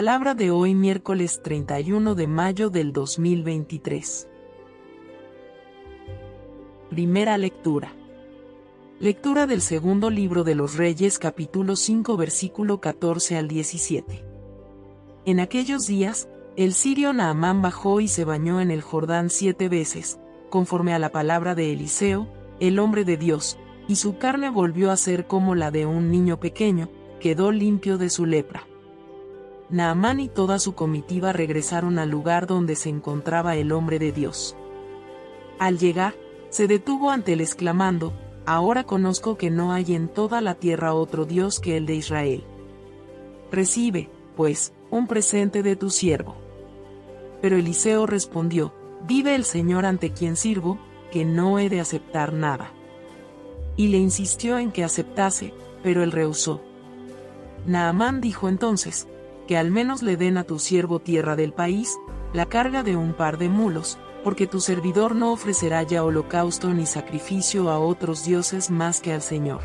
Palabra de hoy miércoles 31 de mayo del 2023. Primera lectura. Lectura del segundo libro de los Reyes capítulo 5 versículo 14 al 17. En aquellos días, el sirio Naamán bajó y se bañó en el Jordán siete veces, conforme a la palabra de Eliseo, el hombre de Dios, y su carne volvió a ser como la de un niño pequeño, quedó limpio de su lepra. Naamán y toda su comitiva regresaron al lugar donde se encontraba el hombre de Dios. Al llegar, se detuvo ante él exclamando, Ahora conozco que no hay en toda la tierra otro Dios que el de Israel. Recibe, pues, un presente de tu siervo. Pero Eliseo respondió, Vive el Señor ante quien sirvo, que no he de aceptar nada. Y le insistió en que aceptase, pero él rehusó. Naamán dijo entonces, que al menos le den a tu siervo tierra del país, la carga de un par de mulos, porque tu servidor no ofrecerá ya holocausto ni sacrificio a otros dioses más que al Señor.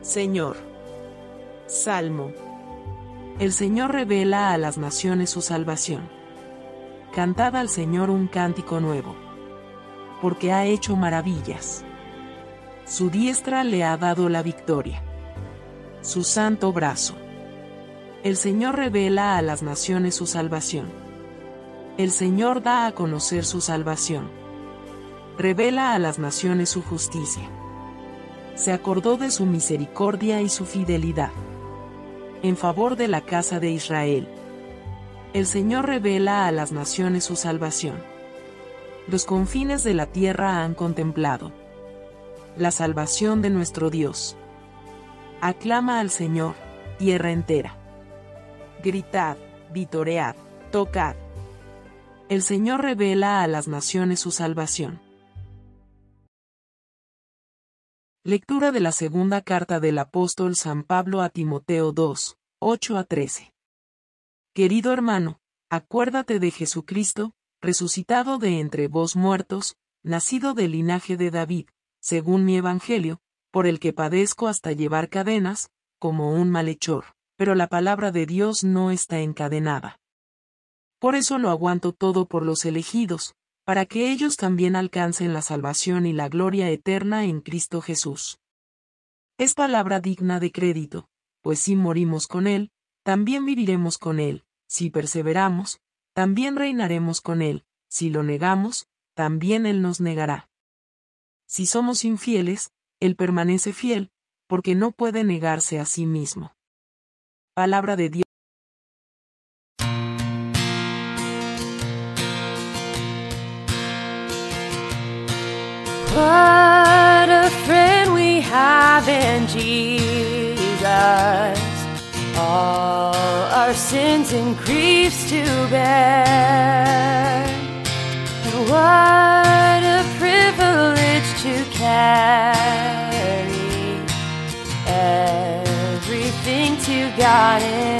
Señor. Salmo. El Señor revela a las naciones su salvación. Cantad al Señor un cántico nuevo. Porque ha hecho maravillas. Su diestra le ha dado la victoria. Su santo brazo. El Señor revela a las naciones su salvación. El Señor da a conocer su salvación. Revela a las naciones su justicia. Se acordó de su misericordia y su fidelidad. En favor de la casa de Israel. El Señor revela a las naciones su salvación. Los confines de la tierra han contemplado. La salvación de nuestro Dios. Aclama al Señor, tierra entera gritad, vitoread, tocad. El Señor revela a las naciones su salvación. Lectura de la segunda carta del apóstol San Pablo a Timoteo 2, 8 a 13. Querido hermano, acuérdate de Jesucristo, resucitado de entre vos muertos, nacido del linaje de David, según mi evangelio, por el que padezco hasta llevar cadenas, como un malhechor pero la palabra de Dios no está encadenada. Por eso lo aguanto todo por los elegidos, para que ellos también alcancen la salvación y la gloria eterna en Cristo Jesús. Es palabra digna de crédito, pues si morimos con Él, también viviremos con Él, si perseveramos, también reinaremos con Él, si lo negamos, también Él nos negará. Si somos infieles, Él permanece fiel, porque no puede negarse a sí mismo. Palabra de Dios. What a friend we have in Jesus. All our sins and griefs to bear. And what a privilege to carry pared.